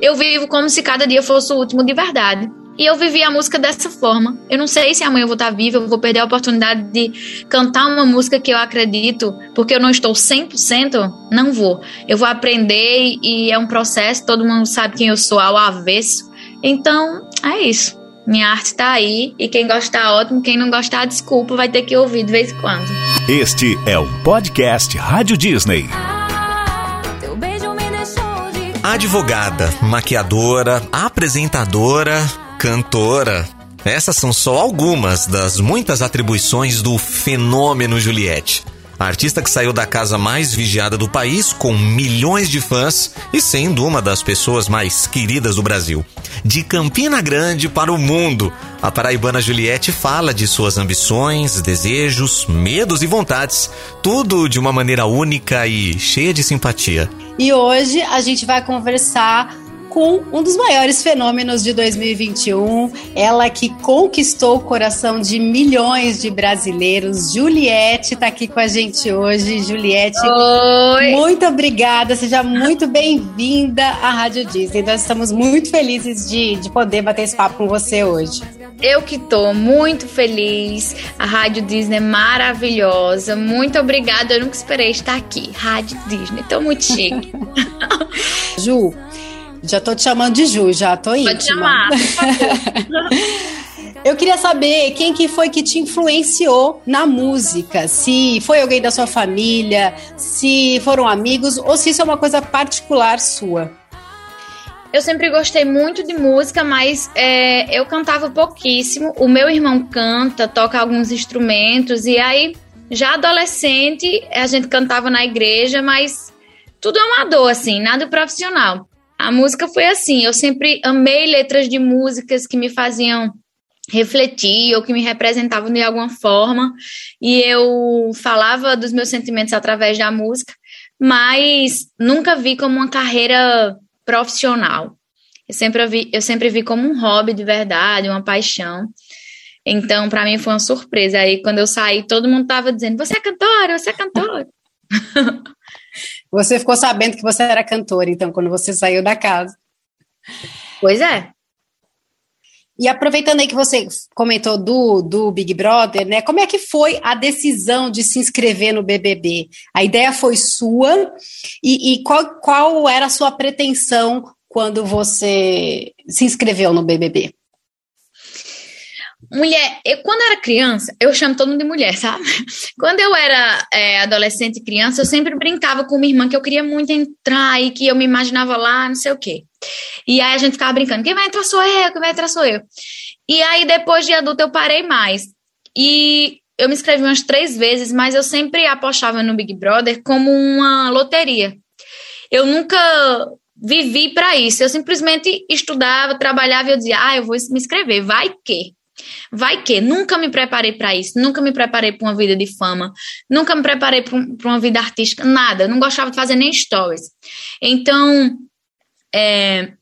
Eu vivo como se cada dia fosse o último de verdade. E eu vivi a música dessa forma. Eu não sei se amanhã eu vou estar viva, eu vou perder a oportunidade de cantar uma música que eu acredito, porque eu não estou 100%, não vou. Eu vou aprender e é um processo, todo mundo sabe quem eu sou ao avesso. Então, é isso. Minha arte está aí e quem gostar, ótimo. Quem não gostar, desculpa, vai ter que ouvir de vez em quando. Este é o podcast Rádio Disney. Advogada, maquiadora, apresentadora cantora. Essas são só algumas das muitas atribuições do fenômeno Juliette. A artista que saiu da casa mais vigiada do país, com milhões de fãs e sendo uma das pessoas mais queridas do Brasil. De Campina Grande para o mundo, a paraibana Juliette fala de suas ambições, desejos, medos e vontades, tudo de uma maneira única e cheia de simpatia. E hoje a gente vai conversar com um dos maiores fenômenos de 2021, ela que conquistou o coração de milhões de brasileiros. Juliette está aqui com a gente hoje. Juliette, Oi. muito obrigada, seja muito bem-vinda à Rádio Disney. Nós estamos muito felizes de, de poder bater esse papo com você hoje. Eu que tô muito feliz. A Rádio Disney é maravilhosa. Muito obrigada. Eu nunca esperei estar aqui. Rádio Disney. Tô muito chique. Ju, já tô te chamando de Ju, já tô íntima. Pode chamar, por favor. Eu queria saber quem que foi que te influenciou na música. Se foi alguém da sua família, se foram amigos ou se isso é uma coisa particular sua. Eu sempre gostei muito de música, mas é, eu cantava pouquíssimo. O meu irmão canta, toca alguns instrumentos, e aí, já adolescente, a gente cantava na igreja, mas tudo amador, assim, nada profissional. A música foi assim, eu sempre amei letras de músicas que me faziam refletir ou que me representavam de alguma forma, e eu falava dos meus sentimentos através da música, mas nunca vi como uma carreira profissional. Eu sempre vi, eu sempre vi como um hobby de verdade, uma paixão. Então, para mim foi uma surpresa. Aí, quando eu saí, todo mundo tava dizendo: Você é cantora, você é cantora. Você ficou sabendo que você era cantora, então, quando você saiu da casa. Pois é. E aproveitando aí que você comentou do, do Big Brother, né? Como é que foi a decisão de se inscrever no BBB? A ideia foi sua e, e qual, qual era a sua pretensão quando você se inscreveu no BBB? Mulher, eu, quando era criança, eu chamo todo mundo de mulher, sabe? Quando eu era é, adolescente e criança, eu sempre brincava com minha irmã que eu queria muito entrar e que eu me imaginava lá, não sei o quê. E aí a gente ficava brincando: quem vai entrar sou eu, quem vai entrar sou eu. E aí depois de adulta eu parei mais. E eu me inscrevi umas três vezes, mas eu sempre apostava no Big Brother como uma loteria. Eu nunca vivi para isso. Eu simplesmente estudava, trabalhava e eu dizia: ah, eu vou me inscrever, vai que. Vai que nunca me preparei para isso, nunca me preparei para uma vida de fama, nunca me preparei para um, uma vida artística, nada. Não gostava de fazer nem stories. Então, é,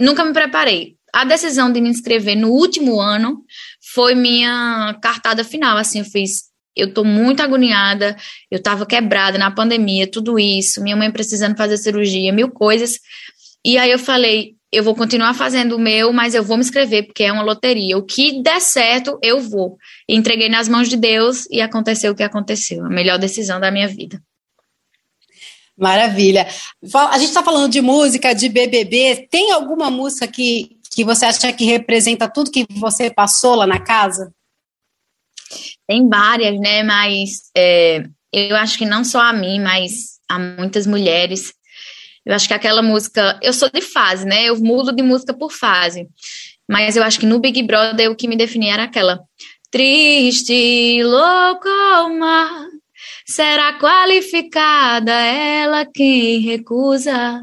nunca me preparei. A decisão de me inscrever no último ano foi minha cartada final. Assim, eu fiz. Eu tô muito agoniada, eu tava quebrada na pandemia, tudo isso, minha mãe precisando fazer cirurgia, mil coisas. E aí eu falei, eu vou continuar fazendo o meu, mas eu vou me inscrever, porque é uma loteria. O que der certo, eu vou. E entreguei nas mãos de Deus e aconteceu o que aconteceu. A melhor decisão da minha vida. Maravilha. A gente está falando de música, de BBB. Tem alguma música que, que você acha que representa tudo que você passou lá na casa? Tem várias, né? Mas é, eu acho que não só a mim, mas a muitas mulheres eu acho que aquela música. Eu sou de fase, né? Eu mudo de música por fase. Mas eu acho que no Big Brother o que me definia era aquela. Triste, louco mar, será qualificada ela quem recusa.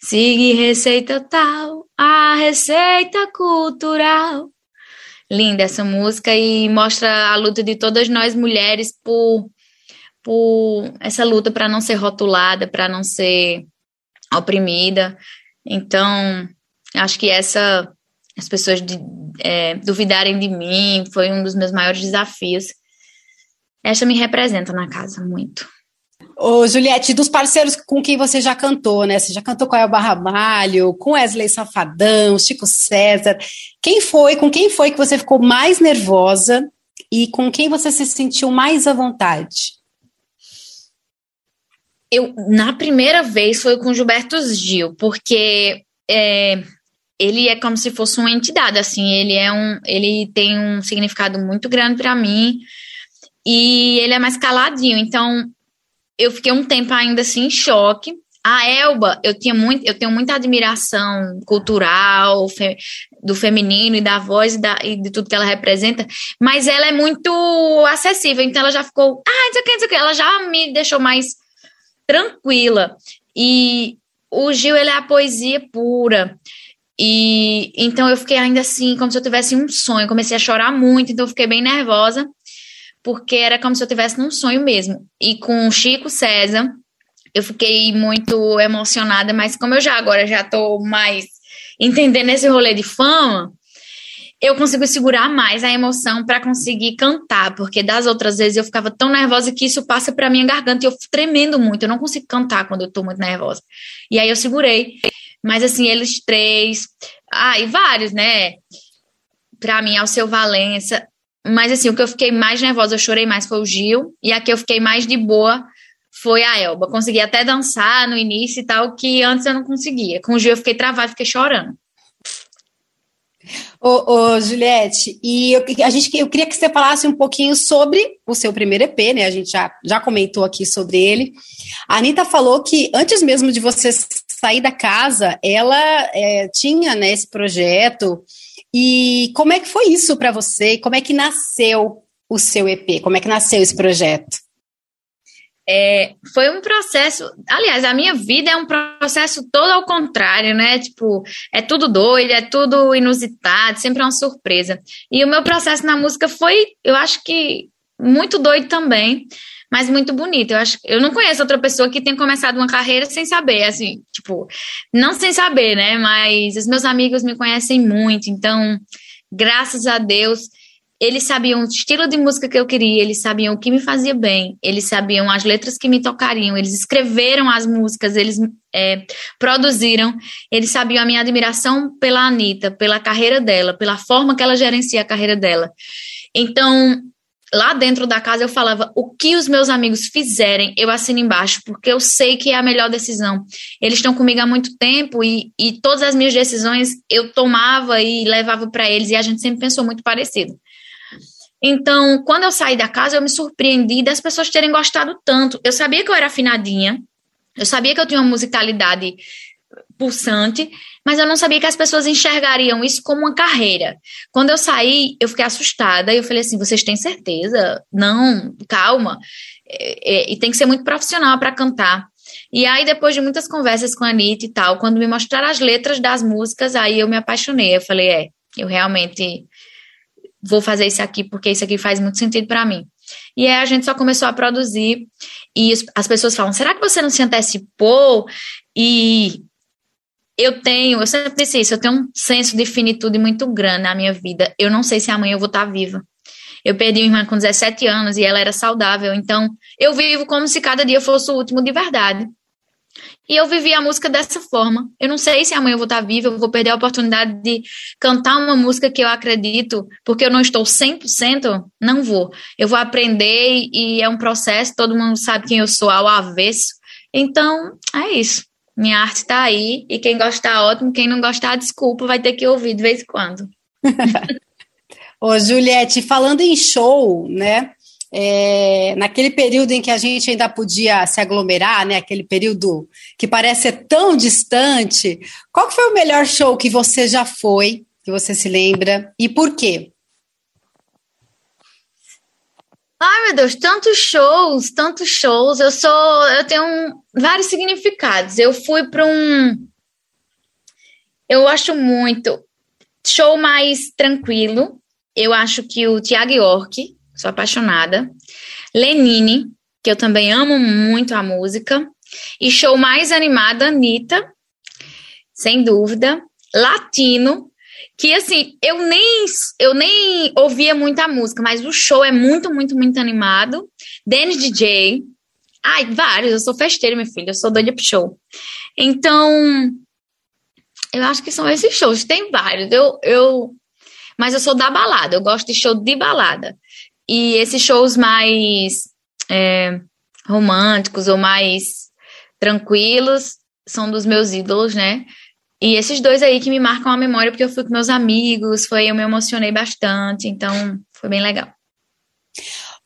Sigue receita tal, a receita cultural. Linda essa música e mostra a luta de todas nós mulheres por, por essa luta para não ser rotulada, para não ser oprimida. Então, acho que essa as pessoas de, é, duvidarem de mim foi um dos meus maiores desafios. Essa me representa na casa muito. Ô, Juliette, dos parceiros com quem você já cantou, né? Você já cantou com Elba Ramalho, com Wesley Safadão, Chico César. Quem foi, com quem foi que você ficou mais nervosa e com quem você se sentiu mais à vontade? Eu, na primeira vez, foi com Gilberto Gil, porque é, ele é como se fosse uma entidade, assim, ele é um, ele tem um significado muito grande para mim e ele é mais caladinho, então eu fiquei um tempo ainda assim em choque. A Elba, eu tinha muito, eu tenho muita admiração cultural fe, do feminino e da voz e, da, e, de tudo que ela representa, mas ela é muito acessível, então ela já ficou, ah, não sei que, que, ela já me deixou mais tranquila. E o Gil, ele é a poesia pura. E então eu fiquei ainda assim, como se eu tivesse um sonho. Comecei a chorar muito, então eu fiquei bem nervosa porque era como se eu tivesse num sonho mesmo. E com o Chico César, eu fiquei muito emocionada, mas como eu já agora já tô mais entendendo esse rolê de fama, eu consigo segurar mais a emoção para conseguir cantar, porque das outras vezes eu ficava tão nervosa que isso passa para minha garganta e eu tremendo muito, eu não consigo cantar quando eu tô muito nervosa. E aí eu segurei. Mas assim, eles três, ah, e vários, né? Para mim, Alceu Valença, mas assim, o que eu fiquei mais nervosa, eu chorei mais foi o Gil, e a que eu fiquei mais de boa foi a Elba. Consegui até dançar no início e tal, que antes eu não conseguia. Com o Gil eu fiquei travada, fiquei chorando. Ô, ô, Juliette, e eu, a gente, eu queria que você falasse um pouquinho sobre o seu primeiro EP, né? A gente já, já comentou aqui sobre ele. A Anitta falou que antes mesmo de você sair da casa, ela é, tinha né, esse projeto e como é que foi isso para você? Como é que nasceu o seu EP? Como é que nasceu esse projeto? É, foi um processo. Aliás, a minha vida é um processo todo ao contrário, né? Tipo, é tudo doido, é tudo inusitado, sempre é uma surpresa. E o meu processo na música foi, eu acho que, muito doido também mas muito bonito. Eu acho, eu não conheço outra pessoa que tenha começado uma carreira sem saber, assim, tipo, não sem saber, né? Mas os meus amigos me conhecem muito, então, graças a Deus, eles sabiam o estilo de música que eu queria, eles sabiam o que me fazia bem, eles sabiam as letras que me tocariam, eles escreveram as músicas, eles é, produziram, eles sabiam a minha admiração pela Anitta, pela carreira dela, pela forma que ela gerencia a carreira dela. Então, lá dentro da casa eu falava o que os meus amigos fizerem, eu assino embaixo, porque eu sei que é a melhor decisão. Eles estão comigo há muito tempo e, e todas as minhas decisões eu tomava e levava para eles e a gente sempre pensou muito parecido. Então, quando eu saí da casa, eu me surpreendi das pessoas terem gostado tanto. Eu sabia que eu era afinadinha, eu sabia que eu tinha uma musicalidade pulsante, mas eu não sabia que as pessoas enxergariam isso como uma carreira. Quando eu saí, eu fiquei assustada e eu falei assim: vocês têm certeza? Não, calma. É, é, e tem que ser muito profissional para cantar. E aí, depois de muitas conversas com a Anitta e tal, quando me mostraram as letras das músicas, aí eu me apaixonei. Eu falei: é, eu realmente vou fazer isso aqui porque isso aqui faz muito sentido para mim. E aí a gente só começou a produzir e as pessoas falam: será que você não se antecipou e eu tenho, eu sempre disse isso, eu tenho um senso de finitude muito grande na minha vida. Eu não sei se amanhã eu vou estar viva. Eu perdi minha irmã com 17 anos e ela era saudável, então eu vivo como se cada dia fosse o último de verdade. E eu vivi a música dessa forma. Eu não sei se amanhã eu vou estar viva, eu vou perder a oportunidade de cantar uma música que eu acredito, porque eu não estou 100%, não vou. Eu vou aprender e é um processo, todo mundo sabe quem eu sou ao avesso. Então, é isso. Minha arte está aí e quem gostar, ótimo. Quem não gostar, desculpa, vai ter que ouvir de vez em quando. Ô, Juliette, falando em show, né? É, naquele período em que a gente ainda podia se aglomerar, né? Aquele período que parece ser tão distante. Qual foi o melhor show que você já foi, que você se lembra, e por quê? Ai, meu Deus, tantos shows, tantos shows. Eu sou, eu tenho um, vários significados. Eu fui para um eu acho muito show mais tranquilo. Eu acho que o Tiago York, sou apaixonada. Lenine, que eu também amo muito a música. E show mais animado, Anitta, sem dúvida. Latino, que assim, eu nem eu nem ouvia muita música, mas o show é muito, muito, muito animado. Danny DJ, Ai, vários. Eu sou festeira, minha filha. Eu sou doida pro show. Então, eu acho que são esses shows. Tem vários. Eu, eu, mas eu sou da balada. Eu gosto de show de balada. E esses shows mais é, românticos ou mais tranquilos são dos meus ídolos, né? E esses dois aí que me marcam a memória, porque eu fui com meus amigos, foi, eu me emocionei bastante, então foi bem legal.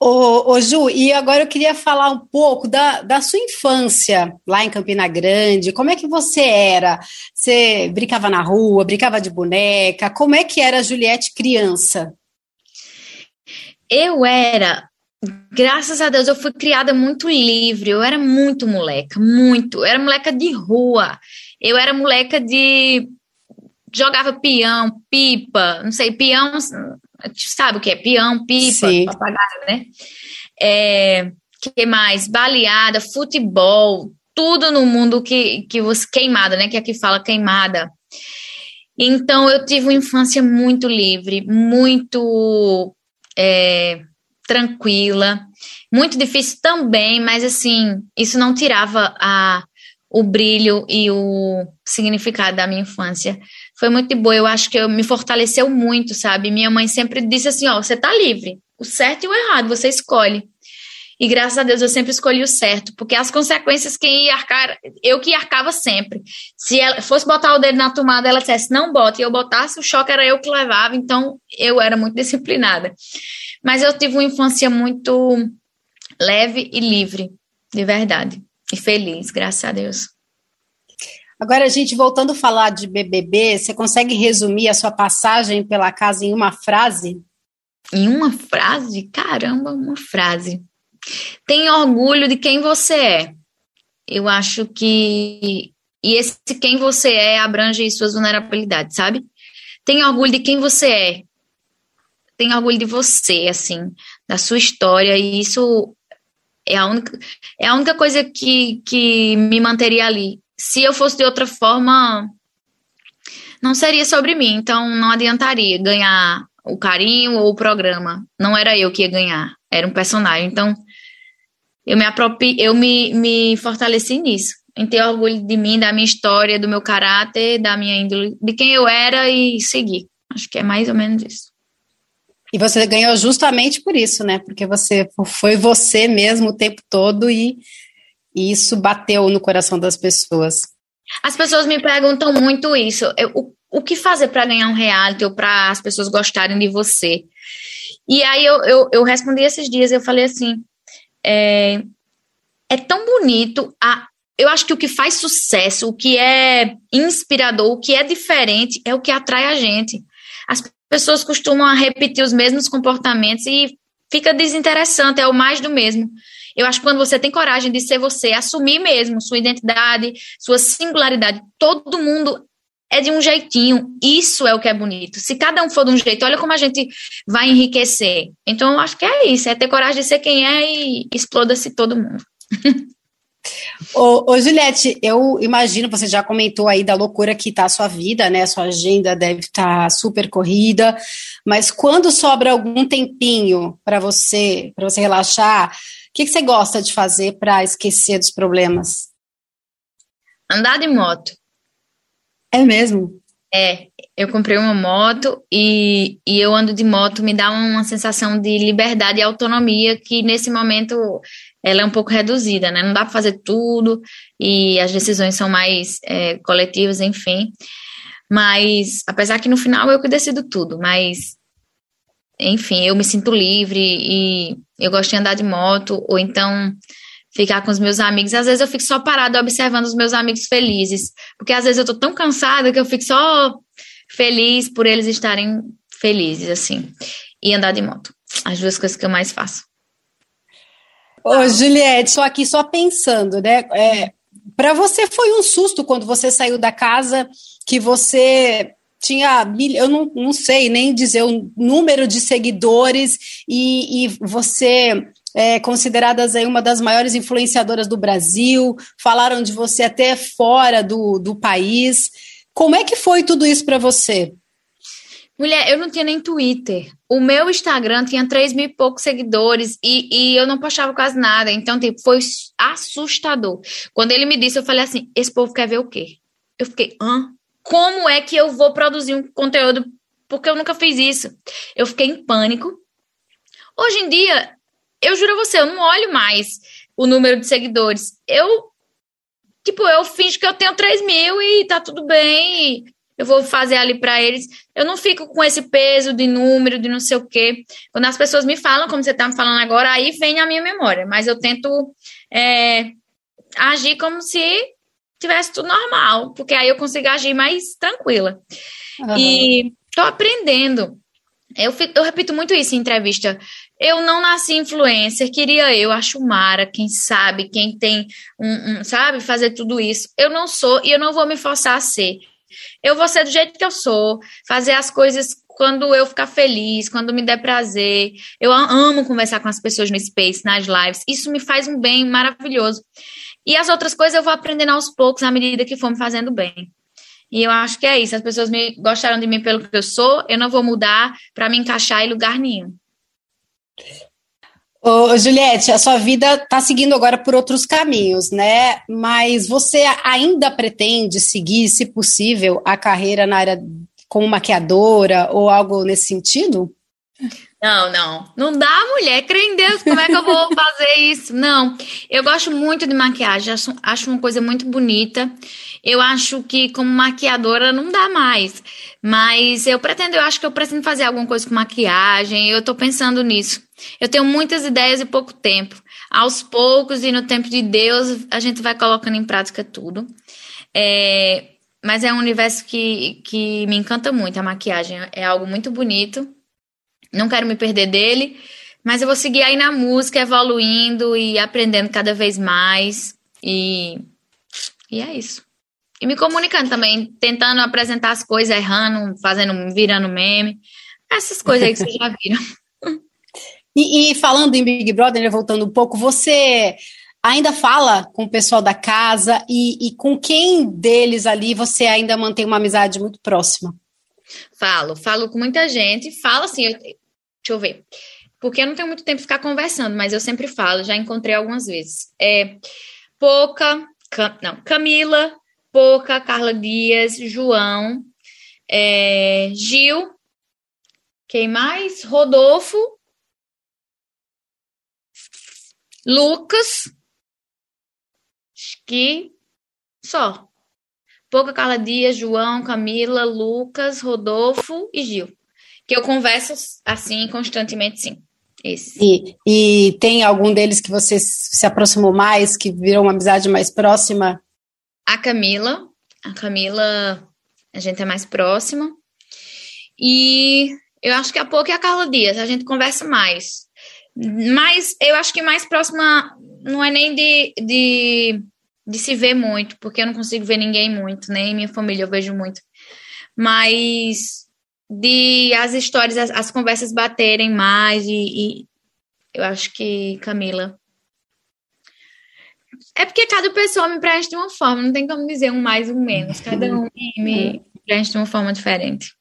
Ô, ô, Ju, e agora eu queria falar um pouco da, da sua infância lá em Campina Grande. Como é que você era? Você brincava na rua, brincava de boneca? Como é que era a Juliette criança? Eu era, graças a Deus, eu fui criada muito livre. Eu era muito moleca, muito. Eu era moleca de rua. Eu era moleca de. Jogava peão, pipa, não sei, peão, sabe o que é? Peão, pipa, Sim. papagaio, né? É, que mais? Baleada, futebol, tudo no mundo que, que você. Queimada, né? Que aqui fala queimada. Então eu tive uma infância muito livre, muito é, tranquila, muito difícil também, mas assim, isso não tirava a o brilho e o significado da minha infância. Foi muito boa, eu acho que eu, me fortaleceu muito, sabe? Minha mãe sempre disse assim: ó, você tá livre, o certo e o errado, você escolhe. E graças a Deus eu sempre escolhi o certo, porque as consequências quem ia arcar, eu que arcava sempre. Se ela fosse botar o dedo na tomada, ela dissesse não bota, e eu botasse, o choque era eu que levava, então eu era muito disciplinada. Mas eu tive uma infância muito leve e livre, de verdade e feliz, graças a Deus. Agora, gente voltando a falar de BBB, você consegue resumir a sua passagem pela casa em uma frase? Em uma frase? Caramba, uma frase. Tenha orgulho de quem você é. Eu acho que. E esse quem você é abrange suas vulnerabilidades, sabe? Tenha orgulho de quem você é. Tenha orgulho de você, assim, da sua história. E isso é a única, é a única coisa que, que me manteria ali. Se eu fosse de outra forma, não seria sobre mim, então não adiantaria ganhar o carinho ou o programa. Não era eu que ia ganhar, era um personagem. Então, eu me apropi, eu me, me fortaleci nisso, em ter orgulho de mim, da minha história, do meu caráter, da minha índole, de quem eu era e seguir. Acho que é mais ou menos isso. E você ganhou justamente por isso, né? Porque você foi você mesmo o tempo todo e, e isso bateu no coração das pessoas. As pessoas me perguntam muito isso. Eu, o, o que fazer para ganhar um reality ou para as pessoas gostarem de você? E aí eu, eu, eu respondi esses dias, eu falei assim, é, é tão bonito, a, eu acho que o que faz sucesso, o que é inspirador, o que é diferente, é o que atrai a gente. As pessoas costumam repetir os mesmos comportamentos e fica desinteressante, é o mais do mesmo. Eu acho que quando você tem coragem de ser você, assumir mesmo sua identidade, sua singularidade, todo mundo é de um jeitinho. Isso é o que é bonito. Se cada um for de um jeito, olha como a gente vai enriquecer. Então, eu acho que é isso, é ter coragem de ser quem é e exploda-se todo mundo. Ô, ô, Juliette, eu imagino, você já comentou aí da loucura que está a sua vida, né? Sua agenda deve estar tá super corrida, mas quando sobra algum tempinho para você, para você relaxar, o que, que você gosta de fazer para esquecer dos problemas? Andar de moto. É mesmo? É, eu comprei uma moto e, e eu ando de moto, me dá uma sensação de liberdade e autonomia que nesse momento ela é um pouco reduzida, né? Não dá para fazer tudo e as decisões são mais é, coletivas, enfim. Mas, apesar que no final eu que decido tudo, mas, enfim, eu me sinto livre e eu gosto de andar de moto ou então ficar com os meus amigos. Às vezes eu fico só parada observando os meus amigos felizes, porque às vezes eu tô tão cansada que eu fico só feliz por eles estarem felizes, assim, e andar de moto. As duas coisas que eu mais faço. Ô, Juliette, só aqui só pensando, né? É, para você foi um susto quando você saiu da casa que você tinha, eu não, não sei nem dizer o número de seguidores e, e você é consideradas aí uma das maiores influenciadoras do Brasil, falaram de você até fora do, do país. Como é que foi tudo isso para você? Mulher, eu não tinha nem Twitter. O meu Instagram tinha 3 mil e poucos seguidores e, e eu não postava quase nada. Então, tipo, foi assustador. Quando ele me disse, eu falei assim: esse povo quer ver o quê? Eu fiquei, hã? Como é que eu vou produzir um conteúdo? Porque eu nunca fiz isso. Eu fiquei em pânico. Hoje em dia, eu juro a você, eu não olho mais o número de seguidores. Eu, tipo, eu finjo que eu tenho 3 mil e tá tudo bem. eu vou fazer ali para eles. Eu não fico com esse peso de número, de não sei o quê. Quando as pessoas me falam, como você tá me falando agora, aí vem a minha memória. Mas eu tento é, agir como se tivesse tudo normal, porque aí eu consigo agir mais tranquila. Uhum. E tô aprendendo. Eu, fico, eu repito muito isso em entrevista. Eu não nasci influencer, queria eu, acho Mara, quem sabe, quem tem um, um, sabe, fazer tudo isso. Eu não sou e eu não vou me forçar a ser. Eu vou ser do jeito que eu sou, fazer as coisas quando eu ficar feliz, quando me der prazer. Eu amo conversar com as pessoas no Space, nas lives. Isso me faz um bem maravilhoso. E as outras coisas eu vou aprendendo aos poucos, à medida que for me fazendo bem. E eu acho que é isso. As pessoas me gostaram de mim pelo que eu sou, eu não vou mudar para me encaixar em lugar nenhum. Ô, Juliette, a sua vida está seguindo agora por outros caminhos, né? Mas você ainda pretende seguir, se possível, a carreira na área como maquiadora ou algo nesse sentido? Não, não. Não dá, mulher. Crê em Deus, como é que eu vou fazer isso? Não. Eu gosto muito de maquiagem, acho, acho uma coisa muito bonita. Eu acho que como maquiadora não dá mais. Mas eu pretendo, eu acho que eu pretendo fazer alguma coisa com maquiagem. Eu tô pensando nisso. Eu tenho muitas ideias e pouco tempo. Aos poucos e no tempo de Deus, a gente vai colocando em prática tudo. É, mas é um universo que, que me encanta muito. A maquiagem é algo muito bonito não quero me perder dele, mas eu vou seguir aí na música, evoluindo e aprendendo cada vez mais. E, e é isso. E me comunicando também, tentando apresentar as coisas, errando, fazendo, virando meme. Essas coisas aí que vocês já viram. E, e, falando em Big Brother, né, voltando um pouco, você ainda fala com o pessoal da casa e, e com quem deles ali você ainda mantém uma amizade muito próxima? Falo, falo com muita gente, falo assim, eu, Deixa eu ver. Porque eu não tenho muito tempo de ficar conversando, mas eu sempre falo, já encontrei algumas vezes. É Poca, Cam, não, Camila, Poca, Carla Dias, João, é, Gil, quem mais? Rodolfo, Lucas, que só. Pouca Carla Dias, João, Camila, Lucas, Rodolfo e Gil. Que eu converso assim constantemente, sim. E, e tem algum deles que você se aproximou mais, que virou uma amizade mais próxima? A Camila. A Camila, a gente é mais próxima. E eu acho que a pouco é a Carla Dias, a gente conversa mais. Mas eu acho que mais próxima não é nem de, de, de se ver muito, porque eu não consigo ver ninguém muito, nem minha família eu vejo muito. Mas de as histórias, as, as conversas baterem mais e, e, eu acho que Camila é porque cada pessoa me preenche de uma forma, não tem como dizer um mais ou um menos, cada um me preenche de uma forma diferente.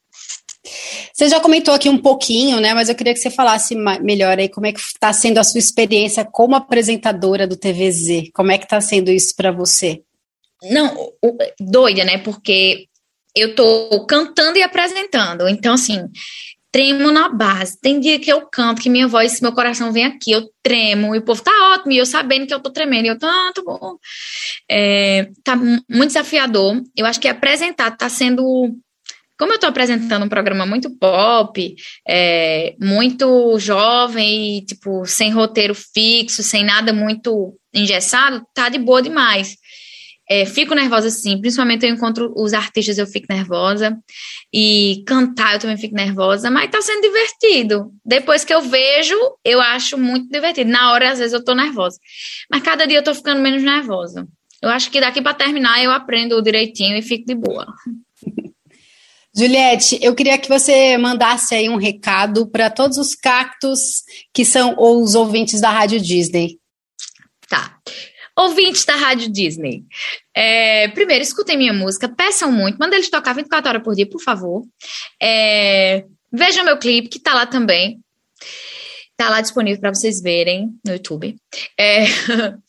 Você já comentou aqui um pouquinho, né? Mas eu queria que você falasse melhor aí como é que está sendo a sua experiência como apresentadora do TVZ. Como é que está sendo isso para você? Não, doida, né? Porque eu tô cantando e apresentando. Então, assim, tremo na base. Tem dia que eu canto, que minha voz, meu coração vem aqui, eu tremo, e o povo tá ótimo, e eu sabendo que eu tô tremendo, e eu ah, tá bom. É, tá muito desafiador. Eu acho que apresentar tá sendo. Como eu tô apresentando um programa muito pop, é, muito jovem, e, tipo, sem roteiro fixo, sem nada muito engessado, tá de boa demais. É, fico nervosa sim, principalmente eu encontro os artistas, eu fico nervosa. E cantar eu também fico nervosa, mas tá sendo divertido. Depois que eu vejo, eu acho muito divertido. Na hora, às vezes, eu tô nervosa. Mas cada dia eu tô ficando menos nervosa. Eu acho que daqui para terminar eu aprendo direitinho e fico de boa. Juliette, eu queria que você mandasse aí um recado para todos os cactos que são os ouvintes da Rádio Disney. Tá. Ouvintes da Rádio Disney. É, primeiro, escutem minha música, peçam muito, mandem eles tocar 24 horas por dia, por favor. É, vejam meu clipe, que tá lá também. Tá lá disponível para vocês verem no YouTube. É,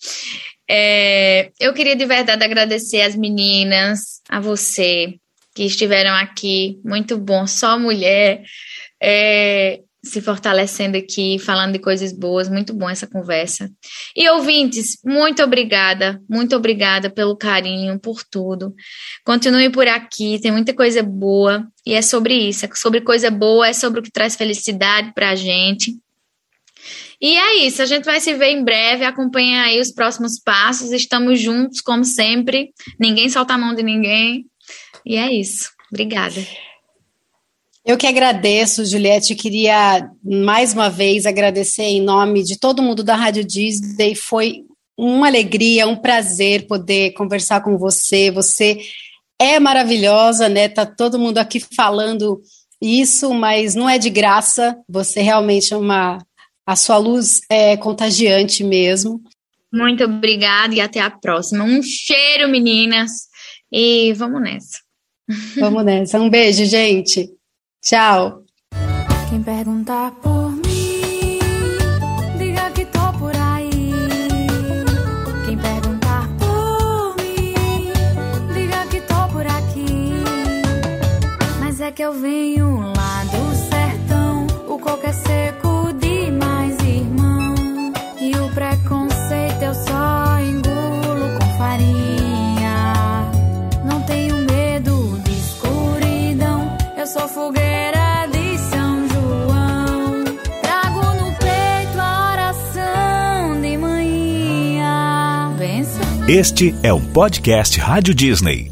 é, eu queria de verdade agradecer as meninas, a você que estiveram aqui. Muito bom, só mulher. É, se fortalecendo aqui, falando de coisas boas. Muito bom essa conversa. E ouvintes, muito obrigada, muito obrigada pelo carinho, por tudo. Continue por aqui, tem muita coisa boa e é sobre isso, é sobre coisa boa, é sobre o que traz felicidade pra gente. E é isso, a gente vai se ver em breve, acompanha aí os próximos passos, estamos juntos, como sempre, ninguém solta a mão de ninguém. E é isso. Obrigada. Eu que agradeço, Juliette. Queria mais uma vez agradecer em nome de todo mundo da Rádio Disney. Foi uma alegria, um prazer poder conversar com você. Você é maravilhosa, né? Tá todo mundo aqui falando isso, mas não é de graça. Você realmente é uma. A sua luz é contagiante mesmo. Muito obrigada e até a próxima. Um cheiro, meninas. E vamos nessa. Vamos nessa. Um beijo, gente. Tchau. Quem perguntar por mim, diga que tô por aí. Quem perguntar por mim, diga que tô por aqui. Mas é que eu venho lá do sertão, o coco é seco demais, irmão. E o preconceito eu só engulo com farinha. Sou fogueira. de São João. Trago no peito a oração de manhã. Benção. Este é um podcast Rádio Disney.